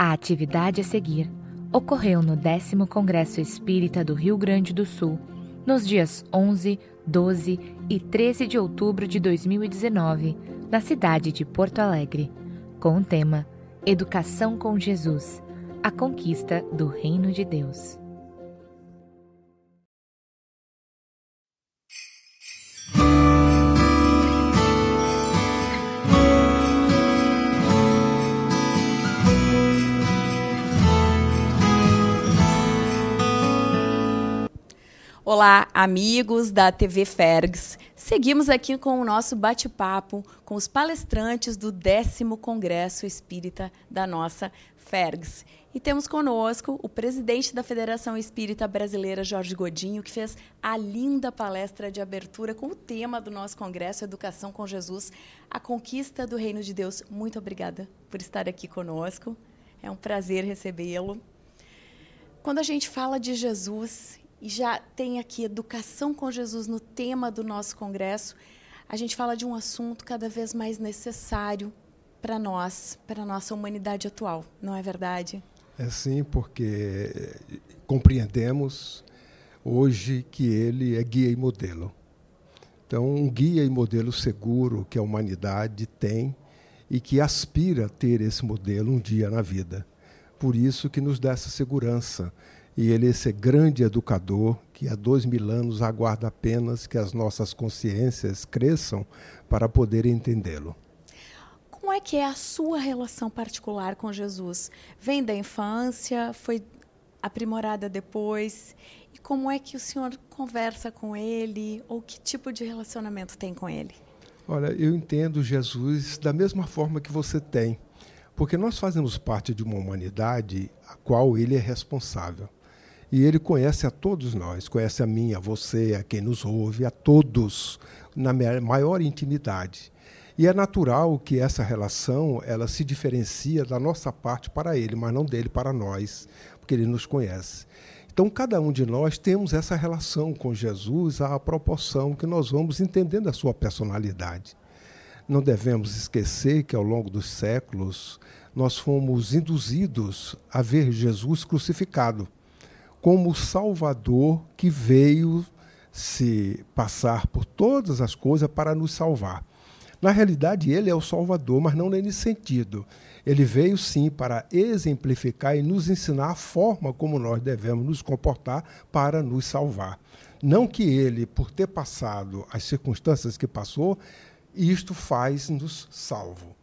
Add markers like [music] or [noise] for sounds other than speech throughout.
A atividade a seguir ocorreu no 10 Congresso Espírita do Rio Grande do Sul, nos dias 11, 12 e 13 de outubro de 2019, na cidade de Porto Alegre, com o tema Educação com Jesus a conquista do Reino de Deus. Olá, amigos da TV Fergs. Seguimos aqui com o nosso bate-papo com os palestrantes do décimo Congresso Espírita da nossa Fergs. E temos conosco o presidente da Federação Espírita Brasileira, Jorge Godinho, que fez a linda palestra de abertura com o tema do nosso congresso, Educação com Jesus, a conquista do Reino de Deus. Muito obrigada por estar aqui conosco. É um prazer recebê-lo. Quando a gente fala de Jesus e já tem aqui educação com Jesus no tema do nosso congresso, a gente fala de um assunto cada vez mais necessário para nós, para a nossa humanidade atual, não é verdade? É sim, porque compreendemos hoje que ele é guia e modelo. Então, um guia e modelo seguro que a humanidade tem e que aspira a ter esse modelo um dia na vida. Por isso que nos dá essa segurança e ele, esse grande educador, que há dois mil anos aguarda apenas que as nossas consciências cresçam para poder entendê-lo. Como é que é a sua relação particular com Jesus? Vem da infância, foi aprimorada depois? E como é que o senhor conversa com ele? Ou que tipo de relacionamento tem com ele? Olha, eu entendo Jesus da mesma forma que você tem. Porque nós fazemos parte de uma humanidade a qual ele é responsável. E ele conhece a todos nós, conhece a mim, a você, a quem nos ouve, a todos, na maior intimidade. E é natural que essa relação ela se diferencia da nossa parte para ele, mas não dele para nós, porque ele nos conhece. Então, cada um de nós temos essa relação com Jesus à proporção que nós vamos entendendo a sua personalidade. Não devemos esquecer que, ao longo dos séculos, nós fomos induzidos a ver Jesus crucificado como Salvador que veio se passar por todas as coisas para nos salvar. Na realidade, ele é o Salvador, mas não nesse sentido. Ele veio sim para exemplificar e nos ensinar a forma como nós devemos nos comportar para nos salvar. Não que ele, por ter passado as circunstâncias que passou, isto faz-nos salvo.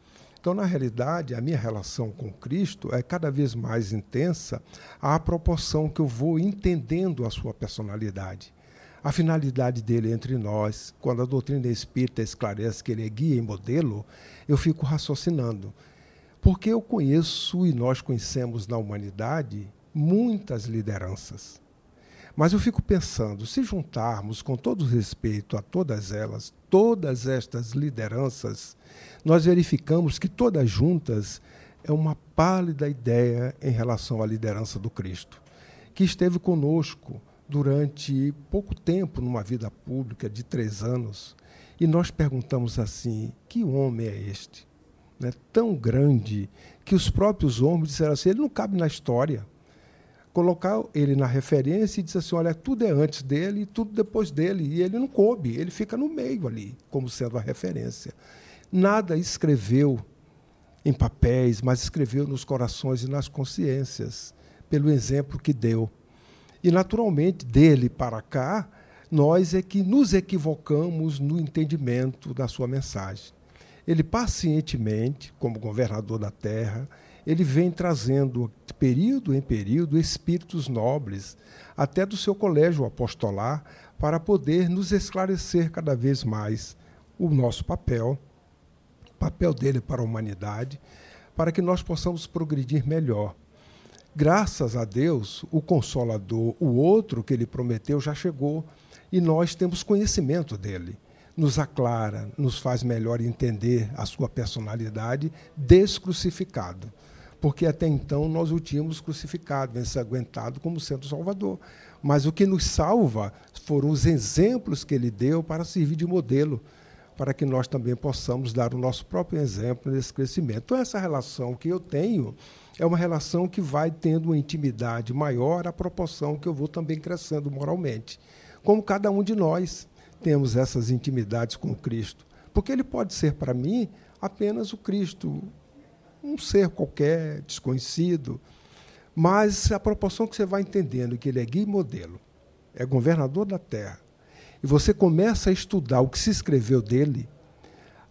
Então, na realidade, a minha relação com Cristo é cada vez mais intensa à proporção que eu vou entendendo a sua personalidade. A finalidade dele entre nós, quando a doutrina espírita esclarece que ele é guia e modelo, eu fico raciocinando. Porque eu conheço e nós conhecemos na humanidade muitas lideranças. Mas eu fico pensando, se juntarmos com todo respeito a todas elas, todas estas lideranças, nós verificamos que todas juntas é uma pálida ideia em relação à liderança do Cristo, que esteve conosco durante pouco tempo numa vida pública de três anos, e nós perguntamos assim: que homem é este? Né, tão grande que os próprios homens disseram assim: ele não cabe na história colocar ele na referência e dizer assim, olha, tudo é antes dele e tudo depois dele. E ele não coube, ele fica no meio ali, como sendo a referência. Nada escreveu em papéis, mas escreveu nos corações e nas consciências, pelo exemplo que deu. E, naturalmente, dele para cá, nós é que nos equivocamos no entendimento da sua mensagem. Ele pacientemente, como governador da terra, ele vem trazendo, período em período, espíritos nobres, até do seu colégio apostolar, para poder nos esclarecer cada vez mais o nosso papel, o papel dele para a humanidade, para que nós possamos progredir melhor. Graças a Deus, o Consolador, o outro que ele prometeu, já chegou e nós temos conhecimento dele. Nos aclara, nos faz melhor entender a sua personalidade descrucificado porque até então nós o tínhamos crucificado, ensanguentado como sendo Salvador. Mas o que nos salva foram os exemplos que ele deu para servir de modelo. para que nós também possamos dar o nosso próprio exemplo nesse crescimento. Então, essa relação que eu tenho é uma relação que vai tendo uma intimidade maior à proporção que eu vou também crescendo moralmente. Como cada um de nós temos essas intimidades com Cristo. Porque ele pode ser para mim apenas o Cristo, um ser qualquer, desconhecido, mas a proporção que você vai entendendo que ele é guia e modelo, é governador da terra, e você começa a estudar o que se escreveu dele,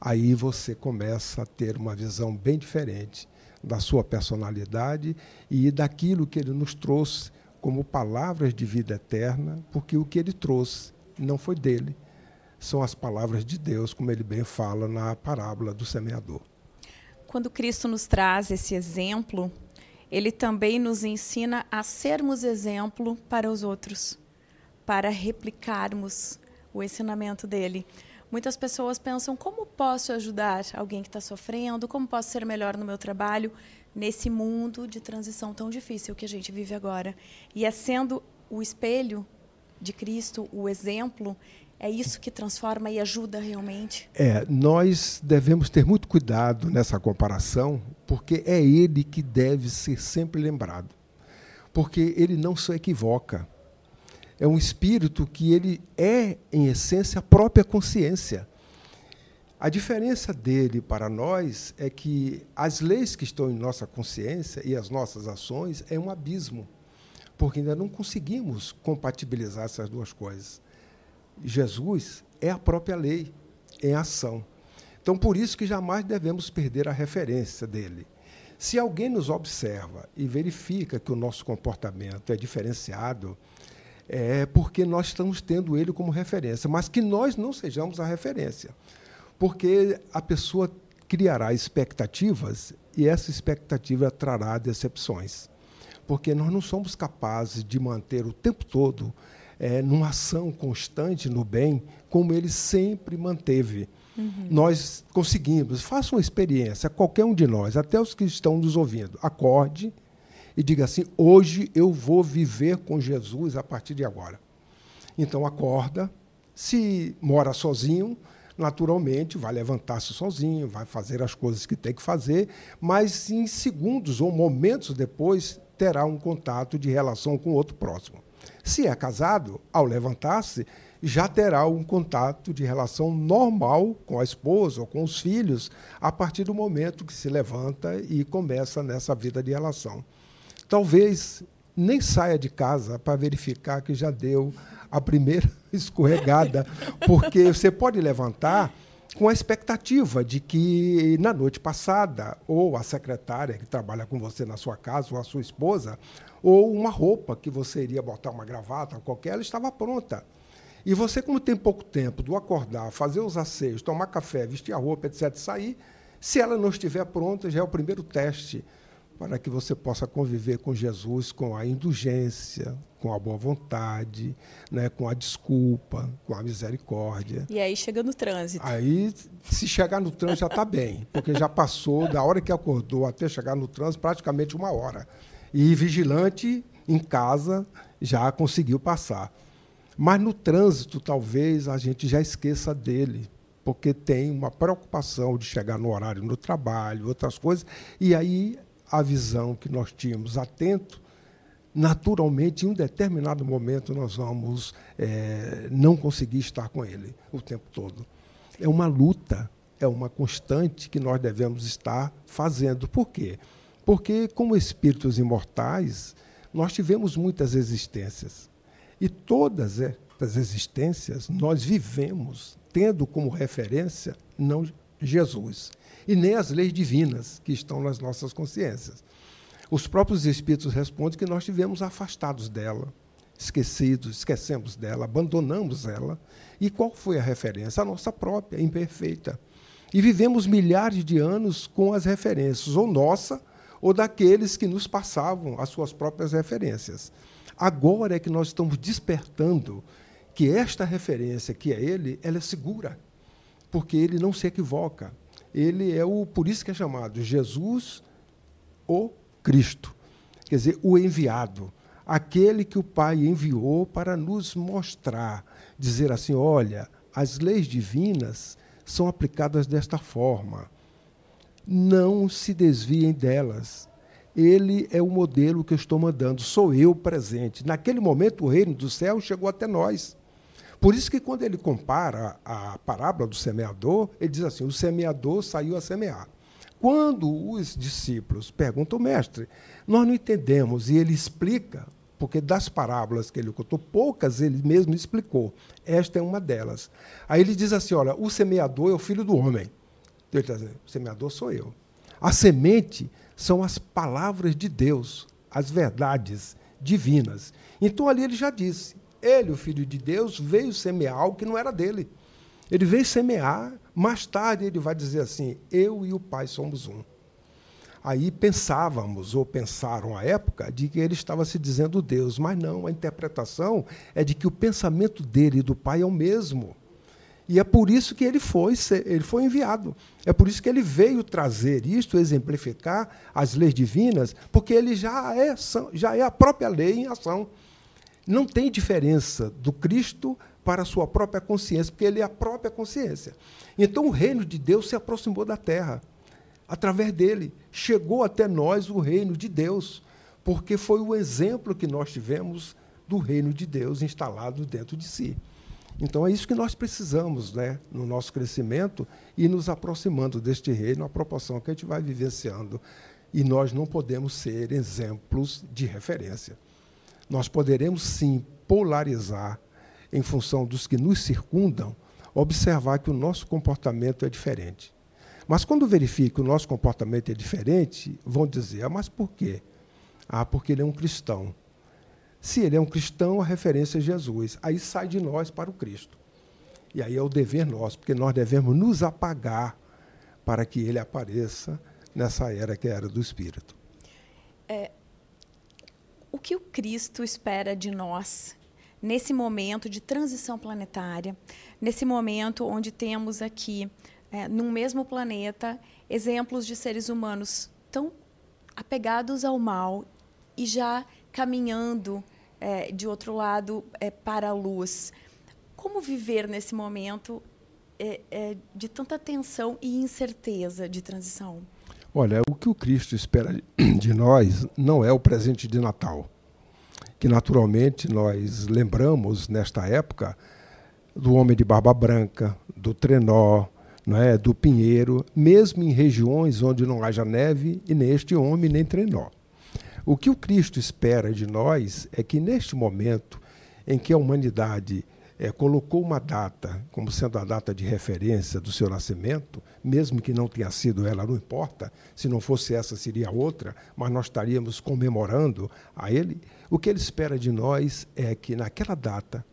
aí você começa a ter uma visão bem diferente da sua personalidade e daquilo que ele nos trouxe como palavras de vida eterna, porque o que ele trouxe não foi dele, são as palavras de Deus, como ele bem fala na parábola do semeador. Quando Cristo nos traz esse exemplo, ele também nos ensina a sermos exemplo para os outros, para replicarmos o ensinamento dele. Muitas pessoas pensam como posso ajudar alguém que está sofrendo, como posso ser melhor no meu trabalho nesse mundo de transição tão difícil que a gente vive agora. E é sendo o espelho de Cristo, o exemplo, é isso que transforma e ajuda realmente? É, nós devemos ter muito cuidado nessa comparação, porque é ele que deve ser sempre lembrado. Porque ele não se equivoca. É um espírito que ele é, em essência, a própria consciência. A diferença dele para nós é que as leis que estão em nossa consciência e as nossas ações é um abismo, porque ainda não conseguimos compatibilizar essas duas coisas. Jesus é a própria lei em ação. Então, por isso que jamais devemos perder a referência dele. Se alguém nos observa e verifica que o nosso comportamento é diferenciado, é porque nós estamos tendo ele como referência, mas que nós não sejamos a referência. Porque a pessoa criará expectativas e essa expectativa trará decepções. Porque nós não somos capazes de manter o tempo todo é, numa ação constante no bem, como ele sempre manteve. Uhum. Nós conseguimos, faça uma experiência, qualquer um de nós, até os que estão nos ouvindo, acorde e diga assim: hoje eu vou viver com Jesus a partir de agora. Então acorda, se mora sozinho, naturalmente vai levantar-se sozinho, vai fazer as coisas que tem que fazer, mas em segundos ou momentos depois terá um contato de relação com outro próximo. Se é casado, ao levantar-se, já terá um contato de relação normal com a esposa ou com os filhos a partir do momento que se levanta e começa nessa vida de relação. Talvez nem saia de casa para verificar que já deu a primeira [laughs] escorregada, porque você pode levantar com a expectativa de que na noite passada, ou a secretária que trabalha com você na sua casa, ou a sua esposa, ou uma roupa que você iria botar uma gravata qualquer, ela estava pronta. E você, como tem pouco tempo do acordar, fazer os asseios, tomar café, vestir a roupa, etc., sair, se ela não estiver pronta, já é o primeiro teste para que você possa conviver com Jesus com a indulgência, com a boa vontade, né, com a desculpa, com a misericórdia. E aí chega no trânsito. Aí, se chegar no trânsito, já está bem, porque já passou da hora que acordou até chegar no trânsito praticamente uma hora. E vigilante em casa já conseguiu passar. Mas no trânsito, talvez a gente já esqueça dele, porque tem uma preocupação de chegar no horário no trabalho, outras coisas, e aí a visão que nós tínhamos atento, naturalmente, em um determinado momento, nós vamos é, não conseguir estar com ele o tempo todo. É uma luta, é uma constante que nós devemos estar fazendo. Por quê? Porque, como espíritos imortais, nós tivemos muitas existências. E todas essas existências nós vivemos tendo como referência não Jesus e nem as leis divinas que estão nas nossas consciências. Os próprios espíritos respondem que nós tivemos afastados dela, esquecidos, esquecemos dela, abandonamos ela. E qual foi a referência? A nossa própria, imperfeita. E vivemos milhares de anos com as referências, ou nossa, ou daqueles que nos passavam as suas próprias referências. Agora é que nós estamos despertando que esta referência, que é ele, ela é segura, porque ele não se equivoca ele é o, por isso que é chamado Jesus o Cristo, quer dizer, o enviado, aquele que o Pai enviou para nos mostrar, dizer assim, olha, as leis divinas são aplicadas desta forma. Não se desviem delas. Ele é o modelo que eu estou mandando, sou eu presente. Naquele momento, o reino do céu chegou até nós. Por isso que quando ele compara a parábola do semeador, ele diz assim: o semeador saiu a semear. Quando os discípulos perguntam, mestre, nós não entendemos, e ele explica, porque das parábolas que ele contou, poucas ele mesmo explicou. Esta é uma delas. Aí ele diz assim: olha, o semeador é o filho do homem. Ele está dizendo: o semeador sou eu. A semente são as palavras de Deus, as verdades divinas. Então ali ele já disse: ele, o filho de Deus, veio semear algo que não era dele. Ele veio semear, mais tarde ele vai dizer assim: eu e o Pai somos um. Aí pensávamos, ou pensaram à época, de que ele estava se dizendo Deus, mas não, a interpretação é de que o pensamento dele e do Pai é o mesmo. E é por isso que ele foi, ele foi enviado. É por isso que ele veio trazer isto, exemplificar as leis divinas, porque ele já é, já é a própria lei em ação. Não tem diferença do Cristo para a sua própria consciência, porque ele é a própria consciência. Então o reino de Deus se aproximou da terra. Através dele, chegou até nós o reino de Deus, porque foi o exemplo que nós tivemos do reino de Deus instalado dentro de si. Então é isso que nós precisamos né, no nosso crescimento e nos aproximando deste reino, a proporção que a gente vai vivenciando. E nós não podemos ser exemplos de referência. Nós poderemos sim polarizar em função dos que nos circundam, observar que o nosso comportamento é diferente. Mas quando verifica que o nosso comportamento é diferente, vão dizer: ah, mas por quê? Ah, porque ele é um cristão. Se ele é um cristão, a referência é Jesus. Aí sai de nós para o Cristo. E aí é o dever nosso, porque nós devemos nos apagar para que ele apareça nessa era que é a era do Espírito. É, que o Cristo espera de nós nesse momento de transição planetária, nesse momento onde temos aqui, é, num mesmo planeta, exemplos de seres humanos tão apegados ao mal e já caminhando é, de outro lado, é, para a luz. Como viver nesse momento é, é, de tanta tensão e incerteza de transição? Olha, o que o Cristo espera de nós não é o presente de Natal, que naturalmente nós lembramos nesta época do homem de barba branca, do trenó, não é, do pinheiro, mesmo em regiões onde não haja neve e nem este homem nem trenó. O que o Cristo espera de nós é que, neste momento em que a humanidade é, colocou uma data como sendo a data de referência do seu nascimento, mesmo que não tenha sido ela, não importa, se não fosse essa, seria outra, mas nós estaríamos comemorando a ele. O que ele espera de nós é que, naquela data,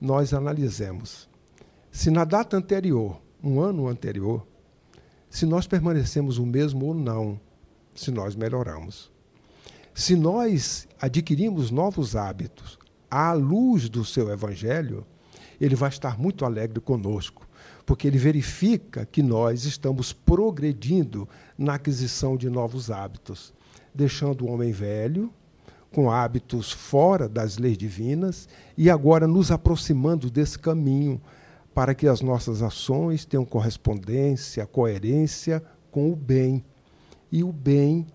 nós analisemos se na data anterior, um ano anterior, se nós permanecemos o mesmo ou não, se nós melhoramos. Se nós adquirimos novos hábitos à luz do seu evangelho, ele vai estar muito alegre conosco, porque ele verifica que nós estamos progredindo na aquisição de novos hábitos, deixando o homem velho com hábitos fora das leis divinas e agora nos aproximando desse caminho para que as nossas ações tenham correspondência, coerência com o bem. E o bem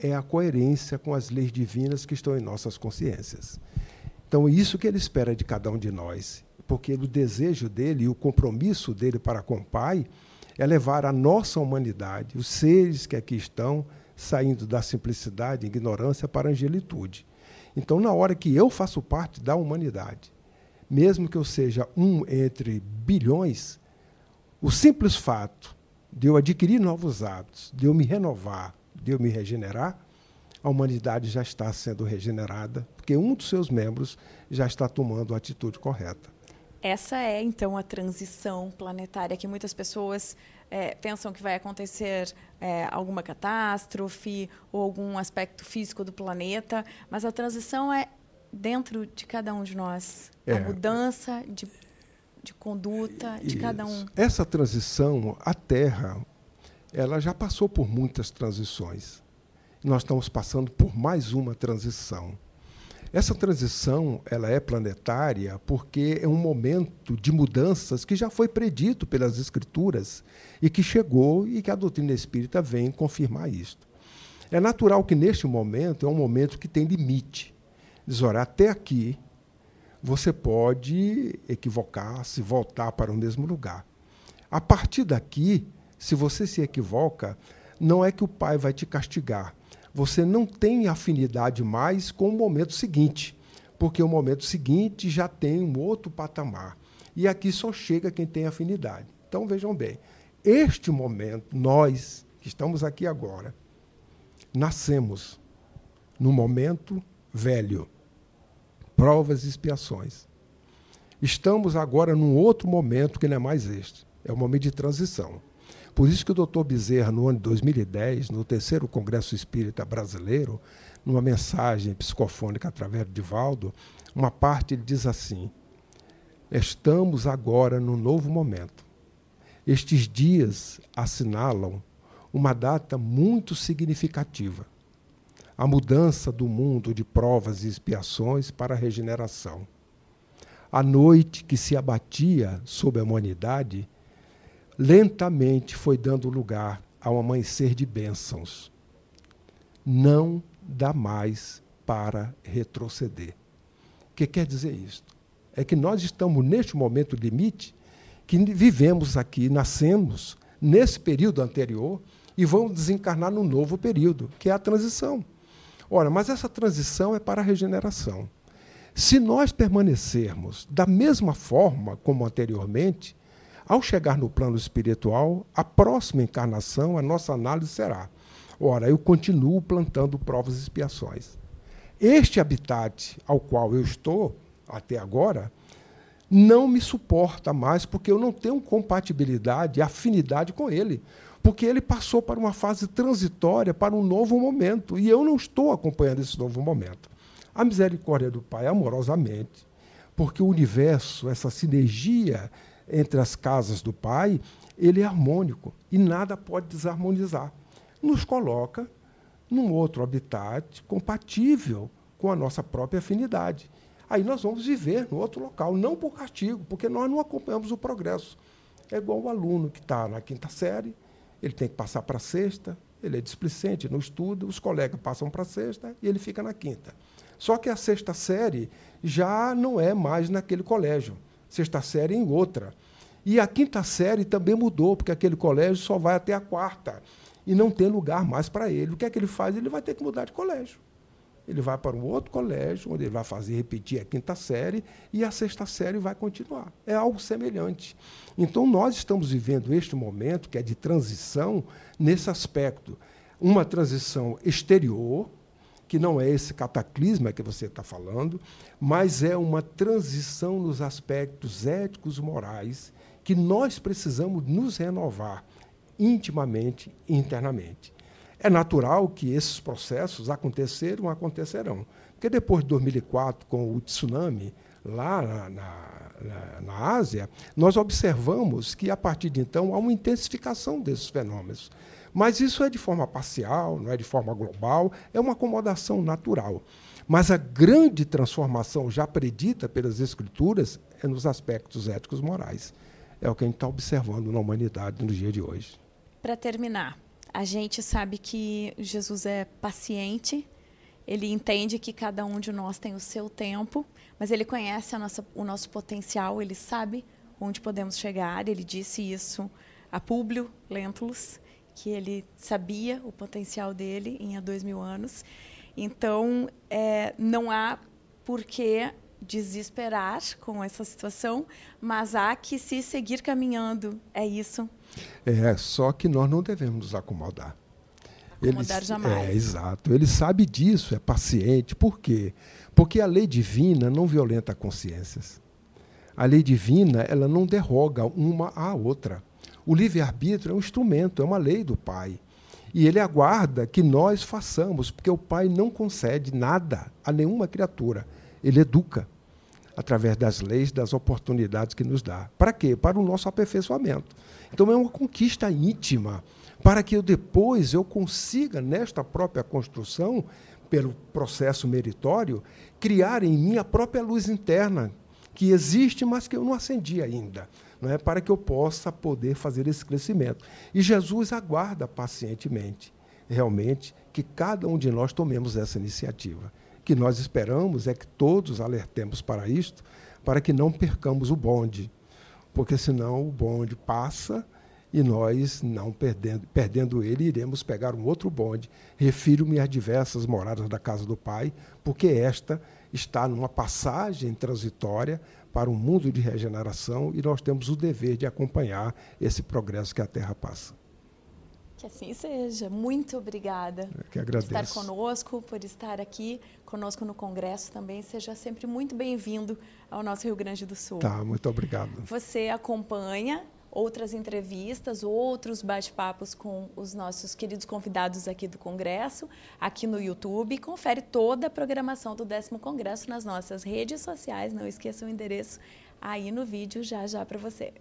é a coerência com as leis divinas que estão em nossas consciências. Então, isso que ele espera de cada um de nós, porque o desejo dele e o compromisso dele para com o Pai é levar a nossa humanidade, os seres que aqui estão, saindo da simplicidade ignorância para a angelitude. Então, na hora que eu faço parte da humanidade, mesmo que eu seja um entre bilhões, o simples fato de eu adquirir novos hábitos, de eu me renovar, de eu me regenerar, a humanidade já está sendo regenerada, porque um dos seus membros já está tomando a atitude correta. Essa é, então, a transição planetária que muitas pessoas é, pensam que vai acontecer é, alguma catástrofe ou algum aspecto físico do planeta, mas a transição é dentro de cada um de nós. É. A mudança de, de conduta de Isso. cada um. Essa transição, a Terra, ela já passou por muitas transições. Nós estamos passando por mais uma transição. Essa transição ela é planetária porque é um momento de mudanças que já foi predito pelas escrituras e que chegou e que a doutrina espírita vem confirmar isto. É natural que neste momento é um momento que tem limite. Diz, ora, até aqui você pode equivocar-se, voltar para o mesmo lugar. A partir daqui, se você se equivoca, não é que o pai vai te castigar. Você não tem afinidade mais com o momento seguinte, porque o momento seguinte já tem um outro patamar. E aqui só chega quem tem afinidade. Então vejam bem, este momento, nós que estamos aqui agora, nascemos no momento velho provas e expiações. Estamos agora num outro momento que não é mais este, é o momento de transição. Por isso que o doutor Bezerra, no ano de 2010, no terceiro Congresso Espírita Brasileiro, numa mensagem psicofônica através de Valdo, uma parte ele diz assim: Estamos agora num novo momento. Estes dias assinalam uma data muito significativa a mudança do mundo de provas e expiações para a regeneração. A noite que se abatia sobre a humanidade lentamente foi dando lugar ao amanhecer de bênçãos. Não dá mais para retroceder. O que quer dizer isto? É que nós estamos neste momento limite que vivemos aqui, nascemos nesse período anterior e vamos desencarnar no novo período, que é a transição. Ora, mas essa transição é para a regeneração. Se nós permanecermos da mesma forma como anteriormente, ao chegar no plano espiritual, a próxima encarnação, a nossa análise será: ora, eu continuo plantando provas e expiações. Este habitat ao qual eu estou até agora não me suporta mais porque eu não tenho compatibilidade, afinidade com ele porque ele passou para uma fase transitória, para um novo momento, e eu não estou acompanhando esse novo momento. A misericórdia do Pai, amorosamente, porque o universo, essa sinergia entre as casas do Pai, ele é harmônico e nada pode desarmonizar. Nos coloca num outro habitat compatível com a nossa própria afinidade. Aí nós vamos viver no outro local, não por castigo, porque nós não acompanhamos o progresso. É igual o aluno que está na quinta série, ele tem que passar para a sexta, ele é displicente no estudo, os colegas passam para a sexta e ele fica na quinta. Só que a sexta série já não é mais naquele colégio, sexta série em outra. E a quinta série também mudou, porque aquele colégio só vai até a quarta e não tem lugar mais para ele. O que é que ele faz? Ele vai ter que mudar de colégio ele vai para um outro colégio, onde ele vai fazer repetir a quinta série, e a sexta série vai continuar. É algo semelhante. Então, nós estamos vivendo este momento, que é de transição, nesse aspecto. Uma transição exterior, que não é esse cataclisma que você está falando, mas é uma transição nos aspectos éticos morais, que nós precisamos nos renovar intimamente e internamente. É natural que esses processos aconteceram, acontecerão. Porque depois de 2004, com o tsunami lá na, na, na, Ásia, nós observamos que, a partir de então, há uma intensificação desses fenômenos. Mas isso é de forma parcial, não é de forma global, é uma acomodação natural. Mas a grande transformação já predita pelas Escrituras é nos aspectos éticos morais. É o que a gente está observando na humanidade no dia de hoje. Para terminar, a gente sabe que Jesus é paciente, ele entende que cada um de nós tem o seu tempo, mas ele conhece nossa, o nosso potencial, ele sabe onde podemos chegar. Ele disse isso a Públio Lentulus, que ele sabia o potencial dele em há dois mil anos. Então, é, não há por que desesperar com essa situação, mas há que se seguir caminhando. É isso. É, só que nós não devemos nos acomodar. Acomodar Ele, jamais. É, exato. Ele sabe disso, é paciente. Por quê? Porque a lei divina não violenta consciências. A lei divina, ela não derroga uma à outra. O livre-arbítrio é um instrumento, é uma lei do Pai. E ele aguarda que nós façamos, porque o Pai não concede nada a nenhuma criatura. Ele educa através das leis, das oportunidades que nos dá. Para quê? Para o nosso aperfeiçoamento. Então é uma conquista íntima, para que eu depois eu consiga nesta própria construção pelo processo meritório, criar em mim a própria luz interna, que existe, mas que eu não acendi ainda, não é? para que eu possa poder fazer esse crescimento. E Jesus aguarda pacientemente, realmente, que cada um de nós tomemos essa iniciativa. O que nós esperamos é que todos alertemos para isto, para que não percamos o bonde, porque senão o bonde passa e nós, não perdendo, perdendo ele, iremos pegar um outro bonde. Refiro-me às diversas moradas da casa do Pai, porque esta está numa passagem transitória para um mundo de regeneração e nós temos o dever de acompanhar esse progresso que a Terra passa. Que assim seja. Muito obrigada Eu que agradeço. por estar conosco, por estar aqui conosco no Congresso também. Seja sempre muito bem-vindo ao nosso Rio Grande do Sul. Tá, muito obrigado. Você acompanha outras entrevistas, outros bate-papos com os nossos queridos convidados aqui do Congresso, aqui no YouTube. Confere toda a programação do décimo Congresso nas nossas redes sociais. Não esqueça o endereço aí no vídeo já já para você.